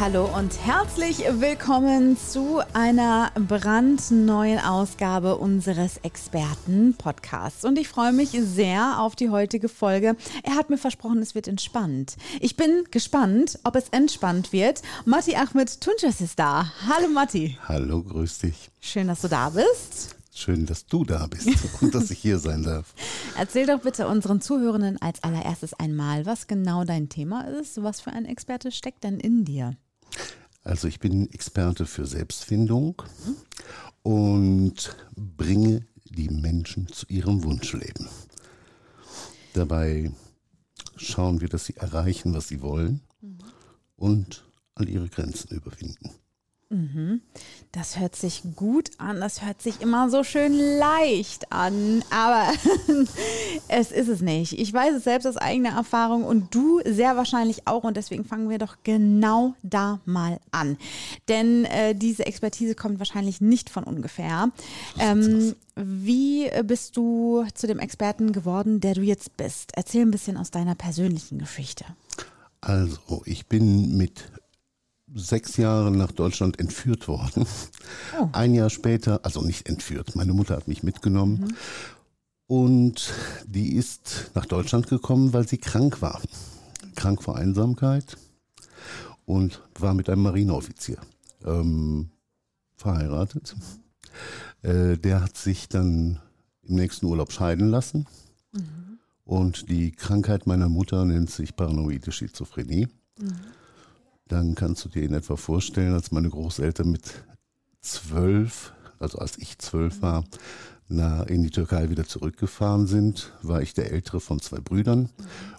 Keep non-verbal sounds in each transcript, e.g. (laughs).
Hallo und herzlich willkommen zu einer brandneuen Ausgabe unseres Experten-Podcasts. Und ich freue mich sehr auf die heutige Folge. Er hat mir versprochen, es wird entspannt. Ich bin gespannt, ob es entspannt wird. Matti Ahmed Tunjas ist da. Hallo Matti. Hallo, grüß dich. Schön, dass du da bist. Schön, dass du da bist (laughs) und dass ich hier sein darf. Erzähl doch bitte unseren Zuhörenden als allererstes einmal, was genau dein Thema ist. Was für ein Experte steckt denn in dir? Also ich bin Experte für Selbstfindung und bringe die Menschen zu ihrem Wunschleben. Dabei schauen wir, dass sie erreichen, was sie wollen und all ihre Grenzen überwinden. Das hört sich gut an, das hört sich immer so schön leicht an, aber (laughs) es ist es nicht. Ich weiß es selbst aus eigener Erfahrung und du sehr wahrscheinlich auch und deswegen fangen wir doch genau da mal an. Denn äh, diese Expertise kommt wahrscheinlich nicht von ungefähr. Ähm, wie bist du zu dem Experten geworden, der du jetzt bist? Erzähl ein bisschen aus deiner persönlichen Geschichte. Also, ich bin mit sechs Jahren nach Deutschland entführt worden. Oh. Ein Jahr später, also nicht entführt, meine Mutter hat mich mitgenommen. Und die ist nach Deutschland gekommen, weil sie krank war. Krank vor Einsamkeit und war mit einem Marineoffizier ähm, verheiratet. Äh, der hat sich dann im nächsten Urlaub scheiden lassen. Und die Krankheit meiner Mutter nennt sich paranoide Schizophrenie. Dann kannst du dir in etwa vorstellen, als meine Großeltern mit zwölf, also als ich zwölf war, na, in die Türkei wieder zurückgefahren sind, war ich der ältere von zwei Brüdern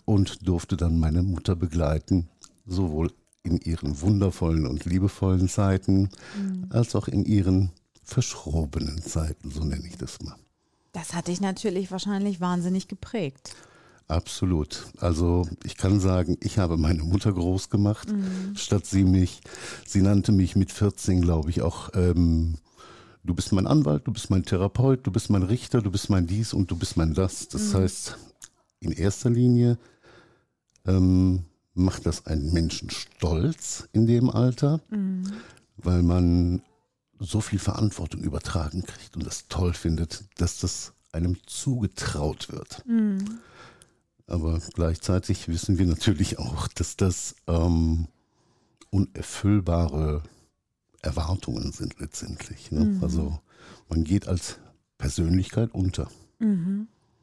und durfte dann meine Mutter begleiten, sowohl in ihren wundervollen und liebevollen Zeiten, als auch in ihren verschrobenen Zeiten, so nenne ich das mal. Das hat dich natürlich wahrscheinlich wahnsinnig geprägt. Absolut. Also ich kann sagen, ich habe meine Mutter groß gemacht, statt sie mich. Sie nannte mich mit 14, glaube ich, auch, ähm, du bist mein Anwalt, du bist mein Therapeut, du bist mein Richter, du bist mein dies und du bist mein das. Das heißt, in erster Linie ähm, macht das einen Menschen stolz in dem Alter, weil man so viel Verantwortung übertragen kriegt und das toll findet, dass das einem zugetraut wird. Aber gleichzeitig wissen wir natürlich auch, dass das ähm, unerfüllbare Erwartungen sind letztendlich. Ne? Also man geht als Persönlichkeit unter.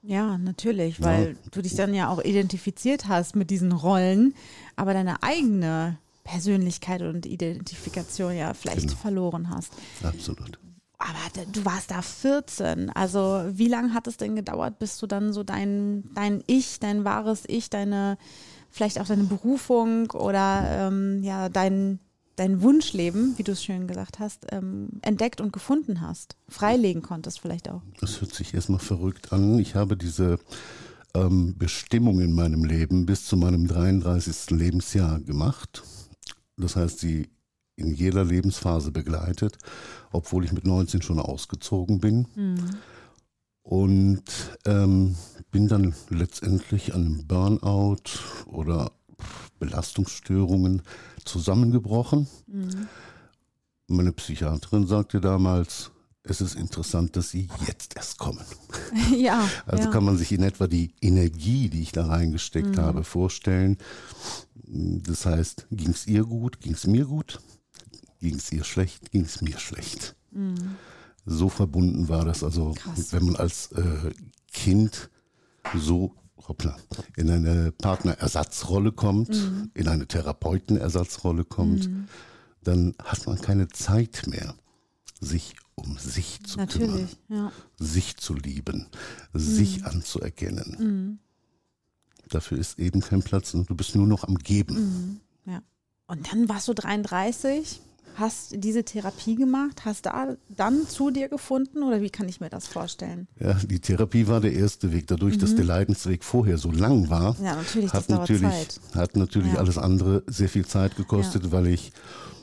Ja, natürlich, weil du dich dann ja auch identifiziert hast mit diesen Rollen, aber deine eigene Persönlichkeit und Identifikation ja vielleicht Genau. verloren hast. Absolut. Aber du warst da 14. Also wie lange hat es denn gedauert, bis du dann so dein, dein Ich, dein wahres Ich, deine, vielleicht auch deine Berufung oder ähm, ja, dein, dein Wunschleben, wie du es schön gesagt hast, ähm, entdeckt und gefunden hast? Freilegen konntest vielleicht auch. Das hört sich erstmal verrückt an. Ich habe diese ähm, Bestimmung in meinem Leben bis zu meinem 33. Lebensjahr gemacht. Das heißt, sie in jeder Lebensphase begleitet, obwohl ich mit 19 schon ausgezogen bin. Und ähm, bin dann letztendlich an einem Burnout oder Belastungsstörungen zusammengebrochen. Meine Psychiaterin sagte damals, es ist interessant, dass Sie jetzt erst kommen. (laughs) ja. Also ja. kann man sich in etwa die Energie, die ich da reingesteckt habe, vorstellen. Das heißt, ging es ihr gut, ging es mir gut, ging es ihr schlecht, ging es mir schlecht. So verbunden war das also, Krass. wenn man als äh, Kind so hoppla, in eine Partnerersatzrolle kommt, in eine Therapeutenersatzrolle kommt, dann hat man keine Zeit mehr, sich um sich zu kümmern Natürlich, ja. sich zu lieben, sich anzuerkennen. Dafür ist eben kein Platz und du bist nur noch am Geben. ja. Und dann warst du 33 hast diese Therapie gemacht, hast da dann zu dir gefunden oder wie kann ich mir das vorstellen? Ja, die Therapie war der erste Weg. Dadurch, dass der Leidensweg vorher so lang war, Mhm. Ja, natürlich, hat natürlich, hat natürlich Ja. alles andere sehr viel Zeit gekostet, weil ich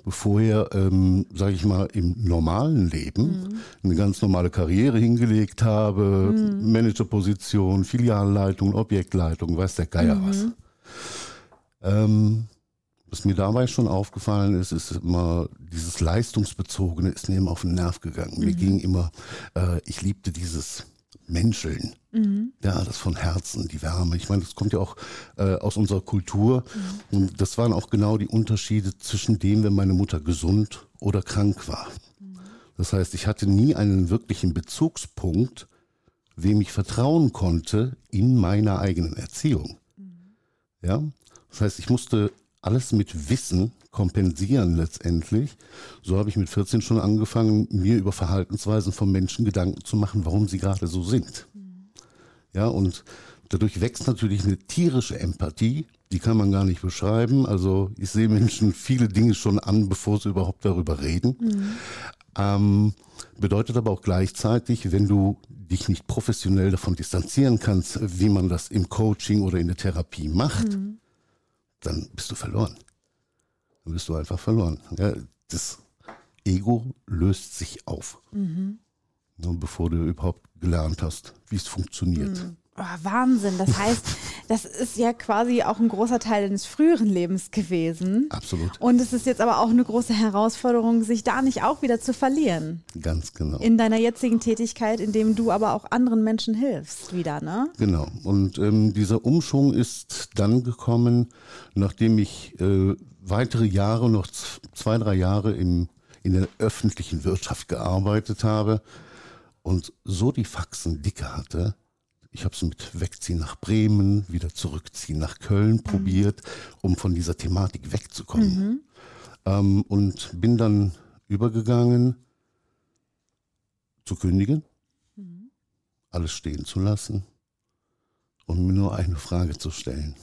vorher, ähm, sage ich mal, im normalen Leben Mhm. eine ganz normale Karriere hingelegt habe, Managerposition, Filialleitung, Objektleitung, weiß der Geier Mhm. was. Ähm, was mir dabei schon aufgefallen ist, ist immer dieses leistungsbezogene ist mir immer auf den Nerv gegangen. Mhm. Mir ging immer, äh, ich liebte dieses Menscheln. Mhm. Ja, das von Herzen, die Wärme. Ich meine, das kommt ja auch äh, aus unserer Kultur. Mhm. Und das waren auch genau die Unterschiede zwischen dem, wenn meine Mutter gesund oder krank war. Mhm. Das heißt, ich hatte nie einen wirklichen Bezugspunkt, wem ich vertrauen konnte in meiner eigenen Erziehung. Ja, das heißt, ich musste alles mit Wissen kompensieren letztendlich. So habe ich mit 14 schon angefangen, mir über Verhaltensweisen von Menschen Gedanken zu machen, warum sie gerade so sind. Ja, und dadurch wächst natürlich eine tierische Empathie, die kann man gar nicht beschreiben. Also ich sehe Menschen viele Dinge schon an, bevor sie überhaupt darüber reden. Ähm, bedeutet aber auch gleichzeitig, wenn du dich nicht professionell davon distanzieren kannst, wie man das im Coaching oder in der Therapie macht, dann bist du verloren. Dann bist du einfach verloren. Ja, das Ego löst sich auf. Nur bevor du überhaupt gelernt hast, wie es funktioniert. Oh, Wahnsinn. Das heißt, das ist ja quasi auch ein großer Teil deines früheren Lebens gewesen. Absolut. Und es ist jetzt aber auch eine große Herausforderung, sich da nicht auch wieder zu verlieren. Ganz genau. In deiner jetzigen Tätigkeit, indem du aber auch anderen Menschen hilfst, wieder, ne? Genau. Und ähm, dieser Umschwung ist dann gekommen, nachdem ich äh, weitere Jahre, noch zwei, drei Jahre im, in der öffentlichen Wirtschaft gearbeitet habe und so die Faxen dicke hatte. Ich habe es mit Wegziehen nach Bremen, wieder zurückziehen nach Köln probiert, um von dieser Thematik wegzukommen. Ähm, und bin dann übergegangen zu kündigen, alles stehen zu lassen und mir nur eine Frage zu stellen.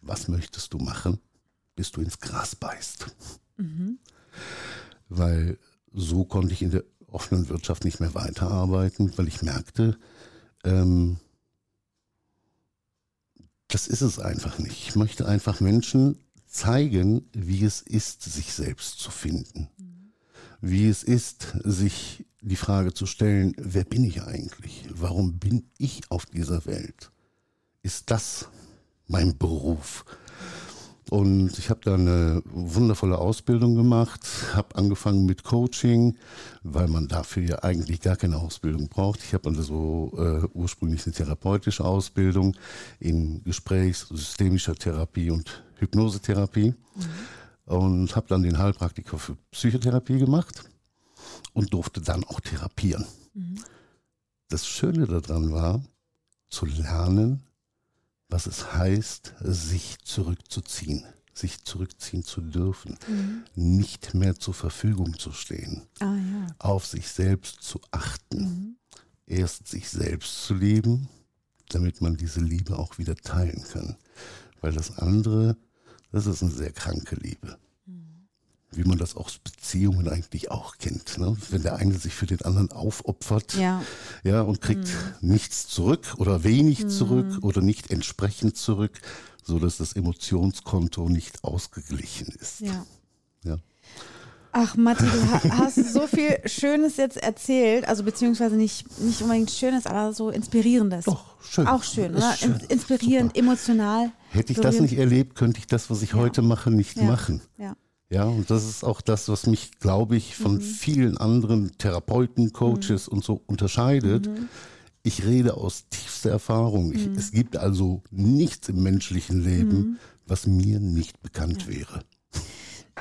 Was möchtest du machen, bis du ins Gras beißt? Weil so konnte ich in der offenen Wirtschaft nicht mehr weiterarbeiten, weil ich merkte, ähm, das ist es einfach nicht. Ich möchte einfach Menschen zeigen, wie es ist, sich selbst zu finden. Wie es ist, sich die Frage zu stellen, wer bin ich eigentlich? Warum bin ich auf dieser Welt? Ist das mein Beruf? Und ich habe da eine wundervolle Ausbildung gemacht, habe angefangen mit Coaching, weil man dafür ja eigentlich gar keine Ausbildung braucht. Ich habe also äh, ursprünglich eine therapeutische Ausbildung in Gesprächs-, systemischer Therapie und Hypnosetherapie und habe dann den Heilpraktiker für Psychotherapie gemacht und durfte dann auch therapieren. Das Schöne daran war, zu lernen, was es heißt, sich zurückzuziehen, sich zurückziehen zu dürfen, nicht mehr zur Verfügung zu stehen, Ah ja. auf sich selbst zu achten, erst sich selbst zu lieben, damit man diese Liebe auch wieder teilen kann. Weil das andere, das ist eine sehr kranke Liebe. Wie man das aus Beziehungen eigentlich auch kennt. Ne? Wenn der eine sich für den anderen aufopfert, Ja. ja, und kriegt nichts zurück oder wenig zurück oder nicht entsprechend zurück, so dass das Emotionskonto nicht ausgeglichen ist. Ja. Ja. Ach, Matti, du ha- (laughs) hast so viel Schönes jetzt erzählt, also beziehungsweise nicht, nicht unbedingt Schönes, aber so Inspirierendes. Doch, schön. Auch schön, oder? schön. In- Inspirierend, emotional. Hätte ich das berührend. nicht erlebt, könnte ich das, was ich heute mache, nicht Ja. machen. Ja. Ja, und das ist auch das, was mich, glaube ich, von vielen anderen Therapeuten, Coaches und so unterscheidet. Ich rede aus tiefster Erfahrung. Ich, es gibt also nichts im menschlichen Leben, was mir nicht bekannt wäre.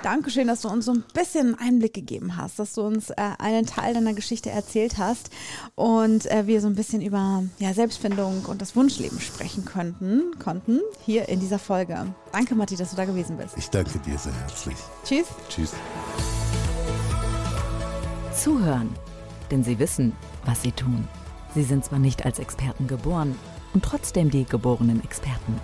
Dankeschön, dass du uns so ein bisschen Einblick gegeben hast, dass du uns äh, einen Teil deiner Geschichte erzählt hast und äh, wir so ein bisschen über ja, Selbstfindung und das Wunschleben sprechen könnten, konnten hier in dieser Folge. Danke, Matti, dass du da gewesen bist. Ich danke dir sehr herzlich. Tschüss. Tschüss. Zuhören, denn sie wissen, was sie tun. Sie sind zwar nicht als Experten geboren und trotzdem die geborenen Experten.